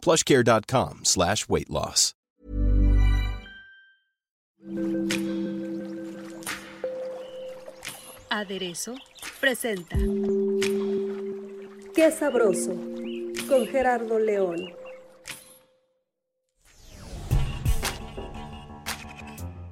plushcare.com slash weight loss. Aderezo presenta Qué sabroso con Gerardo León.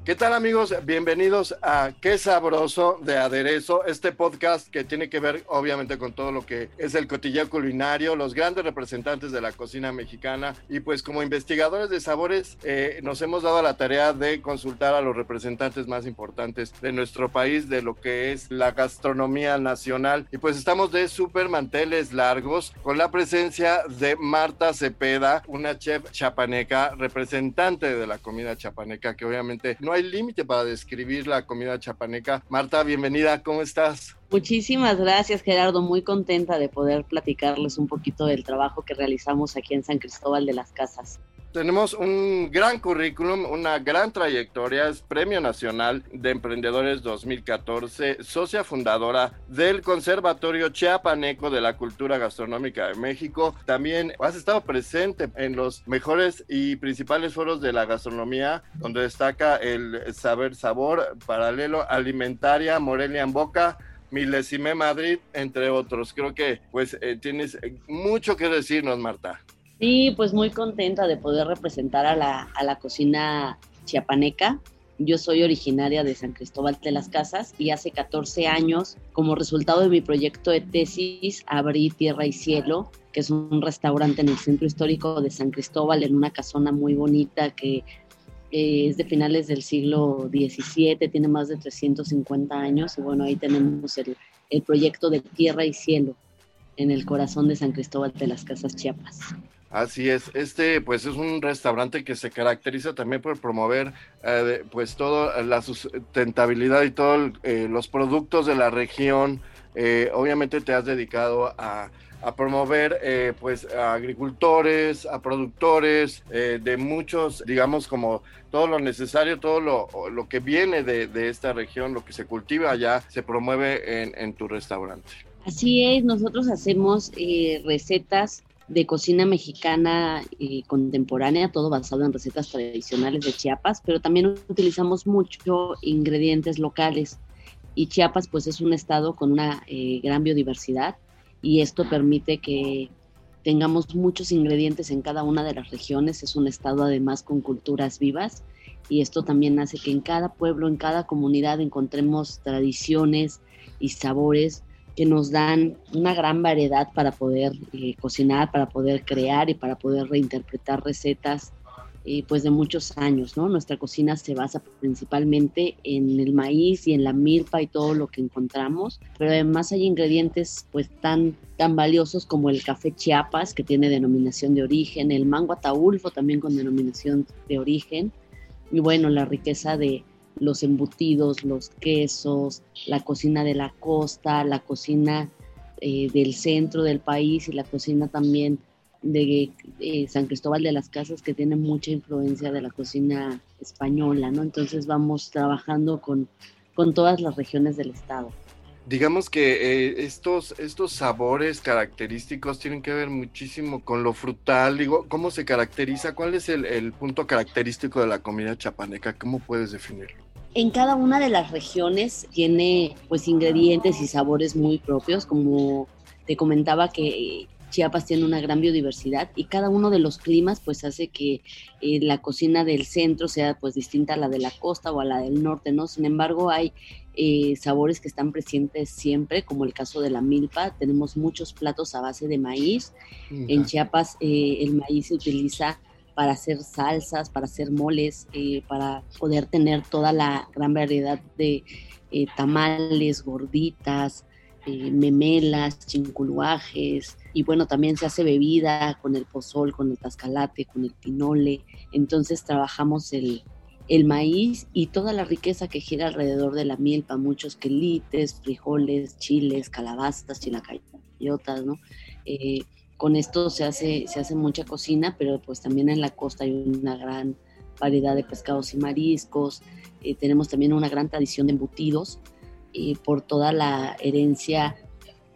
¿Qué tal amigos? Bienvenidos a Qué Sabroso de Aderezo, este podcast que tiene que ver obviamente con todo lo que es el cotilleo culinario, los grandes representantes de la cocina mexicana y pues como investigadores de sabores eh, nos hemos dado la tarea de consultar a los representantes más importantes de nuestro país, de lo que es la gastronomía nacional y pues estamos de súper manteles largos con la presencia de Marta Cepeda, una chef chapaneca, representante de la comida chapaneca que obviamente no hay hay límite para describir la comida chapaneca. Marta, bienvenida, ¿cómo estás? Muchísimas gracias, Gerardo. Muy contenta de poder platicarles un poquito del trabajo que realizamos aquí en San Cristóbal de las Casas. Tenemos un gran currículum, una gran trayectoria, es Premio Nacional de Emprendedores 2014, socia fundadora del Conservatorio Chiapaneco de la Cultura Gastronómica de México. También has estado presente en los mejores y principales foros de la gastronomía, donde destaca el Saber Sabor, Paralelo Alimentaria, Morelia en Boca, Milesime Madrid, entre otros. Creo que pues eh, tienes mucho que decirnos, Marta. Sí, pues muy contenta de poder representar a la, a la cocina chiapaneca. Yo soy originaria de San Cristóbal de las Casas y hace 14 años, como resultado de mi proyecto de tesis, abrí Tierra y Cielo, que es un restaurante en el centro histórico de San Cristóbal, en una casona muy bonita que es de finales del siglo XVII, tiene más de 350 años y bueno, ahí tenemos el, el proyecto de Tierra y Cielo en el corazón de San Cristóbal de las Casas Chiapas. Así es, este pues es un restaurante que se caracteriza también por promover eh, pues toda la sustentabilidad y todos eh, los productos de la región. Eh, obviamente te has dedicado a, promover pues a agricultores, a productores de muchos, digamos como todo lo necesario, todo lo, que viene de, esta región, lo que se cultiva allá, se promueve en, en tu restaurante. Así es, nosotros hacemos recetas de cocina mexicana eh, contemporánea, todo basado en recetas tradicionales de Chiapas, pero también utilizamos mucho ingredientes locales. Y Chiapas pues es un estado con una eh, gran biodiversidad y esto permite que tengamos muchos ingredientes en cada una de las regiones. Es un estado además con culturas vivas y esto también hace que en cada pueblo, en cada comunidad encontremos tradiciones y sabores que nos dan una gran variedad para poder eh, cocinar, para poder crear y para poder reinterpretar recetas eh, pues de muchos años, ¿no? Nuestra cocina se basa principalmente en el maíz y en la milpa y todo lo que encontramos, pero además hay ingredientes pues tan, tan valiosos como el café Chiapas, que tiene denominación de origen, el mango ataulfo también con denominación de origen, y bueno, la riqueza de, los embutidos, los quesos, la cocina de la costa, la cocina eh, del centro del país y la cocina también de eh, San Cristóbal de las Casas que tiene mucha influencia de la cocina española, ¿no? Entonces vamos trabajando con, con todas las regiones del estado. Digamos que eh, estos, estos sabores característicos tienen que ver muchísimo con lo frutal. Digo, ¿cómo se caracteriza? ¿Cuál es el, el punto característico de la comida chapaneca? ¿Cómo puedes definirlo? En cada una de las regiones tiene pues ingredientes y sabores muy propios, como te comentaba que Chiapas tiene una gran biodiversidad y cada uno de los climas pues hace que eh, la cocina del centro sea pues distinta a la de la costa o a la del norte, ¿no? Sin embargo hay eh, sabores que están presentes siempre, como el caso de la milpa, tenemos muchos platos a base de maíz. En Chiapas eh, el maíz se utiliza para hacer salsas, para hacer moles, eh, para poder tener toda la gran variedad de eh, tamales, gorditas, eh, memelas, chinculuajes, y bueno, también se hace bebida con el pozol, con el tascalate, con el pinole. Entonces trabajamos el, el maíz y toda la riqueza que gira alrededor de la milpa, muchos quelites, frijoles, chiles, calabazas, chilacayotas, ¿no? Eh, con esto se hace, se hace mucha cocina, pero pues también en la costa hay una gran variedad de pescados y mariscos. Eh, tenemos también una gran tradición de embutidos eh, por toda la herencia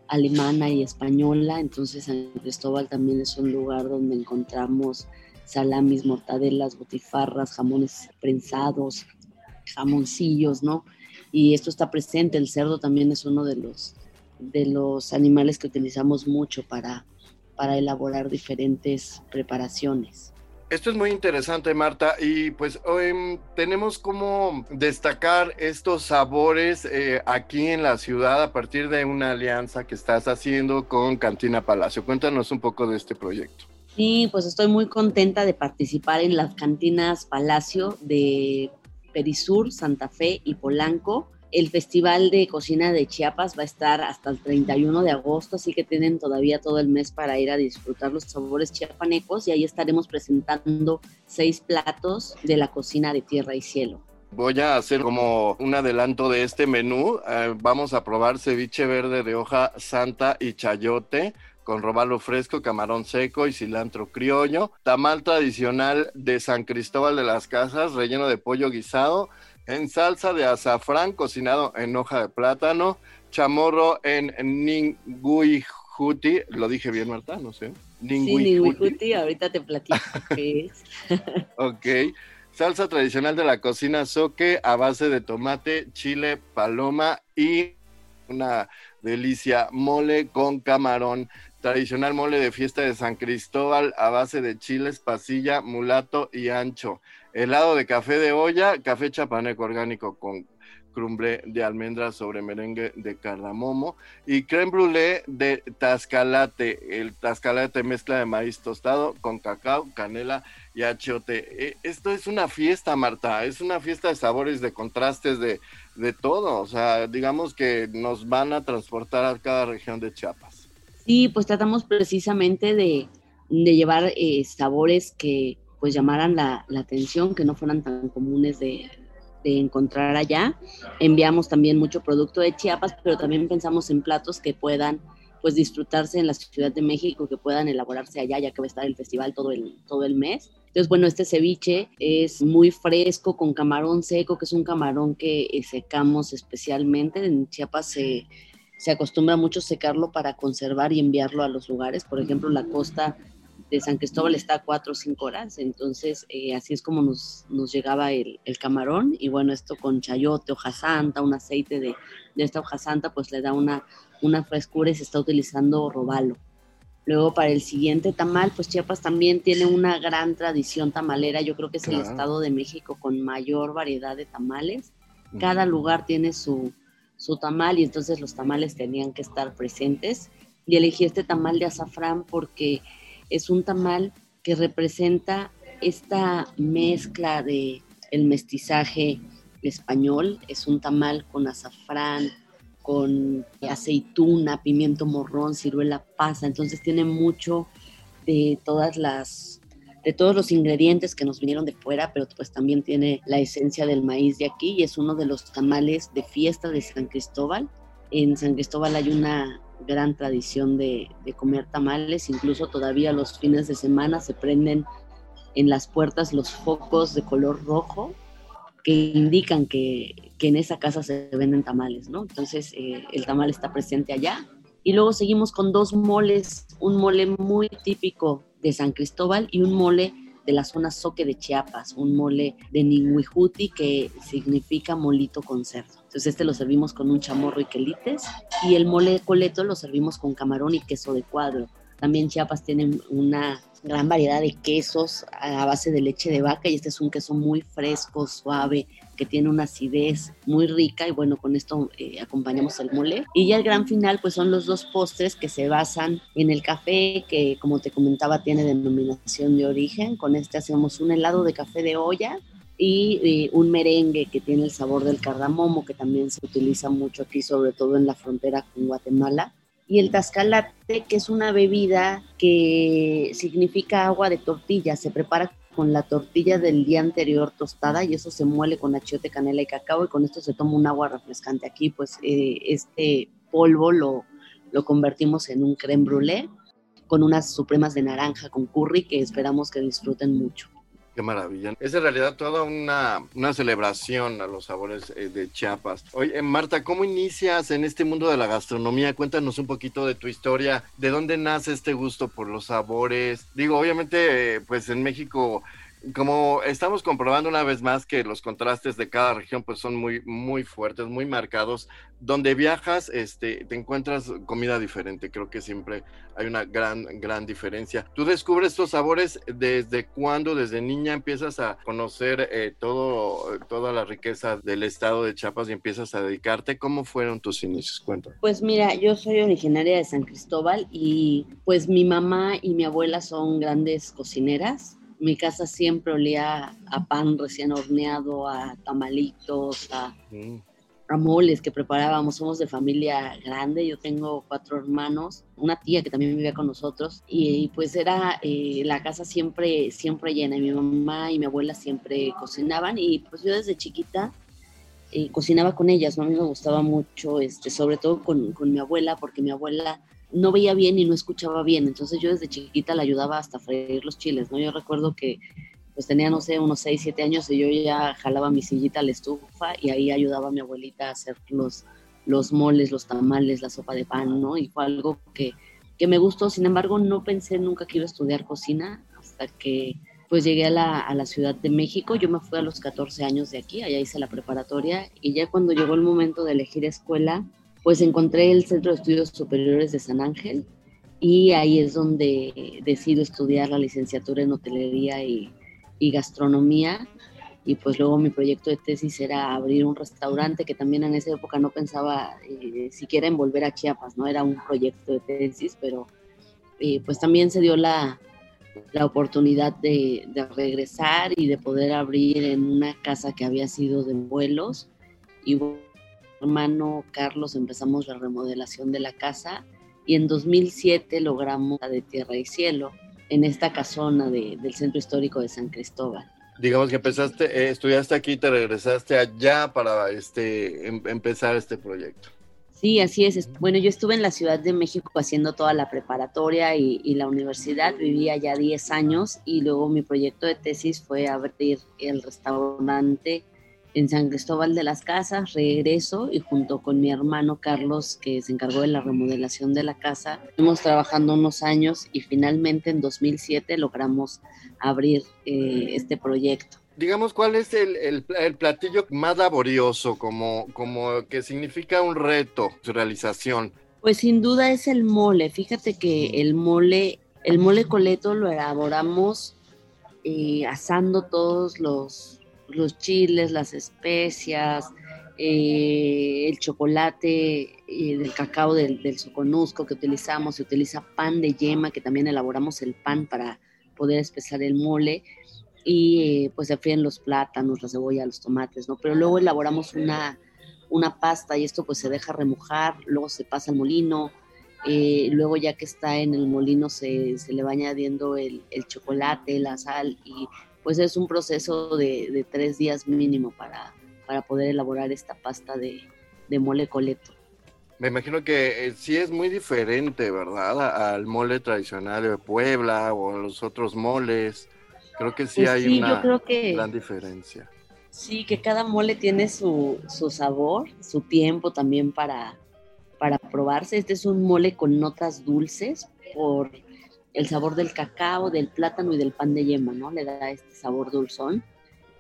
alemana y española, entonces San Cristóbal también es un lugar donde encontramos salamis, mortadelas, botifarras, jamones prensados, jamoncillos, ¿no? Y esto está presente, el cerdo también es uno de los, de los animales que utilizamos mucho para, para elaborar diferentes preparaciones. Esto es muy interesante, Marta, y pues hoy tenemos como destacar estos sabores eh, aquí en la ciudad a partir de una alianza que estás haciendo con Cantina Palacio. Cuéntanos un poco de este proyecto. Sí, pues estoy muy contenta de participar en las cantinas Palacio de Perisur, Santa Fe y Polanco el Festival de Cocina de Chiapas va a estar hasta el 31 de agosto, así que tienen todavía todo el mes para ir a disfrutar los sabores chiapanecos y ahí estaremos presentando seis platos de la cocina de tierra y cielo. Voy a hacer como un adelanto de este menú. Eh, vamos a probar ceviche verde de hoja santa y chayote con robalo fresco, camarón seco y cilantro criollo. Tamal tradicional de San Cristóbal de las Casas, relleno de pollo guisado en salsa de azafrán cocinado en hoja de plátano, chamorro en ninguijuti, lo dije bien Marta, no sé. Ninguijuti, ahorita te platico qué es. ok, salsa tradicional de la cocina soque a base de tomate, chile, paloma y una delicia mole con camarón. Tradicional mole de fiesta de San Cristóbal a base de chiles, pasilla, mulato y ancho helado de café de olla, café chapaneco orgánico con crumble de almendras sobre merengue de cardamomo y creme brûlée de tascalate. El tascalate mezcla de maíz tostado con cacao, canela y achiote. E, esto es una fiesta, Marta, es una fiesta de sabores, de contrastes, de, de todo. O sea, digamos que nos van a transportar a cada región de Chiapas. Sí, pues tratamos precisamente de, de llevar eh, sabores que, pues llamaran la, atención, que no fueran tan comunes de, encontrar allá. Enviamos también mucho producto de Chiapas, pero también pensamos en platos que puedan pues disfrutarse en la Ciudad de México, que puedan elaborarse allá, ya que va a estar el festival todo el, todo el mes. Entonces, bueno, este ceviche es muy fresco con camarón seco, que es un camarón que eh, secamos especialmente. En Chiapas se, se acostumbra mucho secarlo para conservar y enviarlo a los lugares. Por ejemplo, la costa de San Cristóbal está a cuatro o cinco horas, entonces eh, así es como nos, nos llegaba el, el, camarón y bueno, esto con chayote, hoja santa, un aceite de, de, esta hoja santa, pues le da una, una frescura y se está utilizando robalo. Luego para el siguiente tamal, pues Chiapas también tiene una gran tradición tamalera, yo creo que es el estado de México con mayor variedad de tamales, cada lugar tiene su, su tamal y entonces los tamales tenían que estar presentes. Y elegí este tamal de azafrán porque es un tamal que representa esta mezcla de el mestizaje español, es un tamal con azafrán, con aceituna, pimiento morrón, ciruela pasa, entonces tiene mucho de todas las de todos los ingredientes que nos vinieron de fuera, pero pues también tiene la esencia del maíz de aquí y es uno de los tamales de fiesta de San Cristóbal. En San Cristóbal hay una gran tradición de, comer tamales, incluso todavía los fines de semana se prenden en las puertas los focos de color rojo que indican que, en esa casa se venden tamales, ¿no? Entonces eh, el tamal está presente allá. Y luego seguimos con dos moles, un mole muy típico de San Cristóbal y un mole de la zona Soque de Chiapas, un mole de Ninguijuti que significa molito con cerdo. Entonces este lo servimos con un chamorro y quelites y el mole coleto lo servimos con camarón y queso de cuadro. También Chiapas tiene una gran variedad de quesos a base de leche de vaca y este es un queso muy fresco, suave, que tiene una acidez muy rica y bueno, con esto eh, acompañamos el mole. Y ya el gran final pues son los dos postres que se basan en el café que como te comentaba tiene denominación de origen. Con este hacemos un helado de café de olla y eh, un merengue que tiene el sabor del cardamomo que también se utiliza mucho aquí, sobre todo en la frontera con Guatemala y el tascalate, que es una bebida que significa agua de tortilla, se prepara con la tortilla del día anterior tostada y eso se muele con achiote, canela y cacao y con esto se toma un agua refrescante. Aquí pues eh, este polvo lo, lo convertimos en un creme brûlée con unas supremas de naranja con curry que esperamos que disfruten mucho. Qué maravilla. Es en realidad toda una, una celebración a los sabores eh, de Chiapas. Oye, Marta, ¿cómo inicias en este mundo de la gastronomía? Cuéntanos un poquito de tu historia, de dónde nace este gusto por los sabores. Digo, obviamente, eh, pues en México como estamos comprobando una vez más que los contrastes de cada región pues son muy muy fuertes, muy marcados. Donde viajas, este, te encuentras comida diferente. Creo que siempre hay una gran gran diferencia. Tú descubres estos sabores desde cuándo, desde niña empiezas a conocer eh, todo toda la riqueza del estado de Chiapas y empiezas a dedicarte. ¿Cómo fueron tus inicios? Cuéntame. Pues mira, yo soy originaria de San Cristóbal y pues mi mamá y mi abuela son grandes cocineras mi casa siempre olía a pan recién horneado, a tamalitos, a, mm. moles que preparábamos. Somos de familia grande, yo tengo cuatro hermanos, una tía que también vivía con nosotros y, pues era eh, la casa siempre, siempre llena. mi mamá y mi abuela siempre cocinaban y pues yo desde chiquita eh, cocinaba con ellas, ¿no? A mí me gustaba mucho, este, sobre todo con, con mi abuela, porque mi abuela no veía bien y no escuchaba bien. Entonces yo desde chiquita le ayudaba hasta freír los chiles, ¿no? Yo recuerdo que pues tenía, no sé, unos 6, 7 años y yo ya jalaba mi sillita a la estufa y ahí ayudaba a mi abuelita a hacer los, los moles, los tamales, la sopa de pan, ¿no? Y fue algo que, que me gustó. Sin embargo, no pensé nunca que iba a estudiar cocina hasta que pues llegué a la, a la Ciudad de México. Yo me fui a los 14 años de aquí, allá hice la preparatoria y ya cuando llegó el momento de elegir escuela, pues encontré el Centro de Estudios Superiores de San Ángel y ahí es donde decido estudiar la licenciatura en hotelería y, gastronomía. Y pues luego mi proyecto de tesis era abrir un restaurante que también en esa época no pensaba eh, siquiera en volver a Chiapas, no era un proyecto de tesis, pero eh, pues también se dio la, la oportunidad de, de, regresar y de poder abrir en una casa que había sido de vuelos. Y hermano Carlos empezamos la remodelación de la casa y en 2007 logramos la de Tierra y Cielo en esta casona del Centro Histórico de San Cristóbal. Digamos que empezaste, eh, estudiaste aquí, te regresaste allá para este, em, empezar este proyecto. Sí, así es. Bueno, yo estuve en la Ciudad de México haciendo toda la preparatoria y, y la universidad, vivía ya 10 años y luego mi proyecto de tesis fue abrir el restaurante en San Cristóbal de las Casas, regreso y junto con mi hermano Carlos, que se encargó de la remodelación de la casa, estuvimos trabajando unos años y finalmente en 2007 logramos abrir eh, este proyecto. Digamos, ¿cuál es el, el, platillo más laborioso, como, como que significa un reto, su realización? Pues sin duda es el mole. Fíjate que el mole, el mole coleto lo elaboramos eh, asando todos los, los chiles, las especias, eh, el chocolate eh, del cacao del, del, soconusco que utilizamos, se utiliza pan de yema, que también elaboramos el pan para poder espesar el mole, y eh, pues se fríen los plátanos, la cebolla, los tomates, ¿no? Pero luego elaboramos una, una pasta y esto pues se deja remojar, luego se pasa al molino, luego ya que está en el molino se, se le va añadiendo el, chocolate, la sal y pues es un proceso de, tres días mínimo para, para poder elaborar esta pasta de, mole coleto. Me imagino que eh, sí es muy diferente, ¿verdad? Al mole tradicional de Puebla o a los otros moles. Creo que sí pues hay una gran diferencia. Sí, que cada mole tiene su, su sabor, su tiempo también para, para probarse. Este es un mole con notas dulces por el sabor del cacao, del plátano y del pan de yema, ¿no? Le da este sabor dulzón.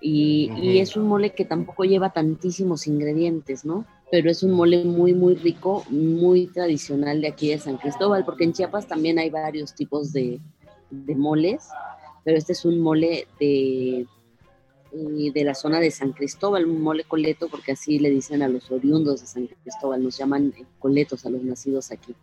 Y, es un mole que tampoco lleva tantísimos ingredientes, ¿no? Pero es un mole muy, muy rico, muy tradicional de aquí de San Cristóbal, porque en Chiapas también hay varios tipos de, moles, pero este es un mole de, eh, de la zona de San Cristóbal, un mole coleto, porque así le dicen a los oriundos de San Cristóbal, nos llaman coletos a los nacidos aquí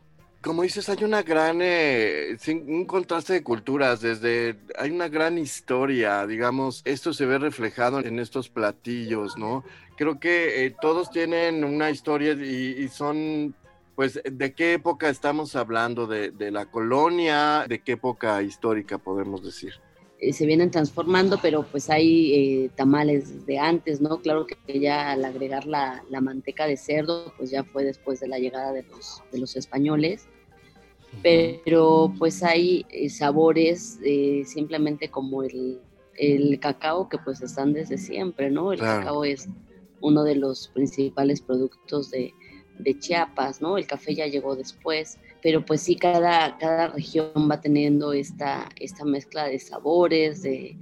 como dices, hay una gran, eh, un contraste de culturas, desde, hay una gran historia, digamos, esto se ve reflejado en estos platillos, ¿no? Creo que eh, todos tienen una historia y, son pues, ¿de qué época estamos hablando? ¿De, de la colonia? ¿De qué época histórica podemos decir? Eh, se vienen transformando, pero pues hay eh, tamales de antes, ¿no? Claro que ya al agregar la, la, manteca de cerdo, pues ya fue después de la llegada de los, de los españoles, pero pues hay eh, sabores simplemente como el, el, cacao que pues están desde siempre, ¿no? El cacao es uno de los principales productos de, de Chiapas, ¿no? El café ya llegó después pero pues sí, cada, cada región va teniendo esta, esta mezcla de sabores, de,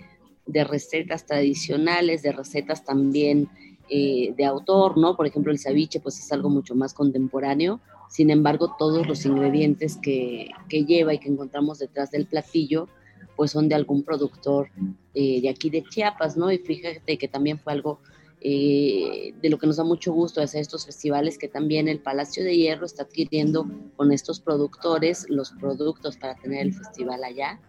recetas tradicionales, de recetas también eh, de autor, ¿no? Por ejemplo, el ceviche pues es algo mucho más contemporáneo, sin embargo, todos los ingredientes que, lleva y que encontramos detrás del platillo pues son de algún productor eh, de aquí de Chiapas, ¿no? Y fíjate que también fue algo eh, de lo que nos da mucho gusto hacer estos festivales, que también el Palacio de Hierro está adquiriendo con estos productores los productos para tener el festival allá.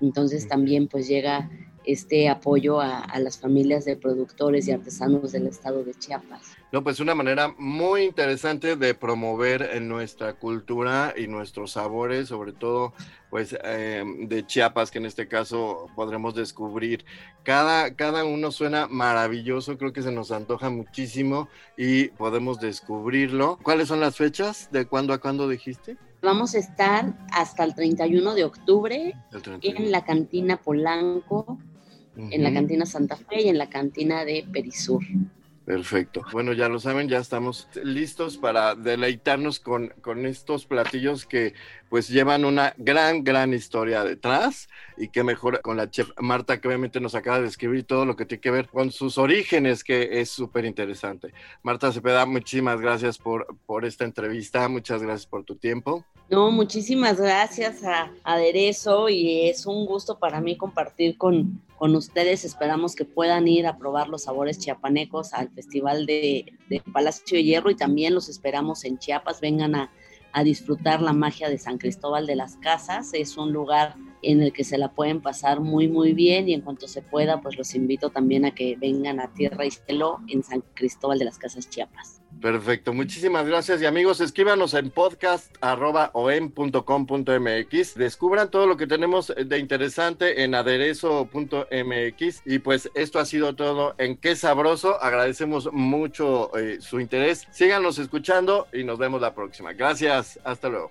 Entonces también pues llega este apoyo a, las familias de productores y artesanos del estado de Chiapas. No, pues una manera muy interesante de promover en nuestra cultura y nuestros sabores, sobre todo pues em, de Chiapas, que en este caso podremos descubrir. Cada, cada uno suena maravilloso, creo que se nos antoja muchísimo y podemos descubrirlo. ¿Cuáles son las fechas? ¿De cuándo a cuándo dijiste? Vamos a estar hasta el 31 de octubre en la cantina Polanco en la cantina Santa Fe y en la cantina de Perisur. Perfecto. Bueno, ya lo saben, ya estamos listos para deleitarnos con, con estos platillos que pues llevan una gran, gran historia detrás y qué mejor con la chef Marta que obviamente nos acaba de describir todo lo que tiene que ver con sus orígenes, que es súper interesante. Marta Cepeda, muchísimas gracias por, por esta entrevista, muchas gracias por tu tiempo. No, muchísimas gracias a Aderezo y es un gusto para mí compartir con, con ustedes. Esperamos que puedan ir a probar los sabores chiapanecos al Festival de, de Palacio de Hierro y también los esperamos en Chiapas. Vengan a, a disfrutar la magia de San Cristóbal de las Casas. Es un lugar en el que se la pueden pasar muy muy bien y en cuanto se pueda pues los invito también a que vengan a Tierra y Cielo en San Cristóbal de las Casas Chiapas. Perfecto, muchísimas gracias y amigos, escríbanos en podcast.om.com.mx, descubran todo lo que tenemos de interesante en aderezo.mx y pues esto ha sido todo en Qué Sabroso, agradecemos mucho eh, su interés, síganos escuchando y nos vemos la próxima. Gracias, hasta luego.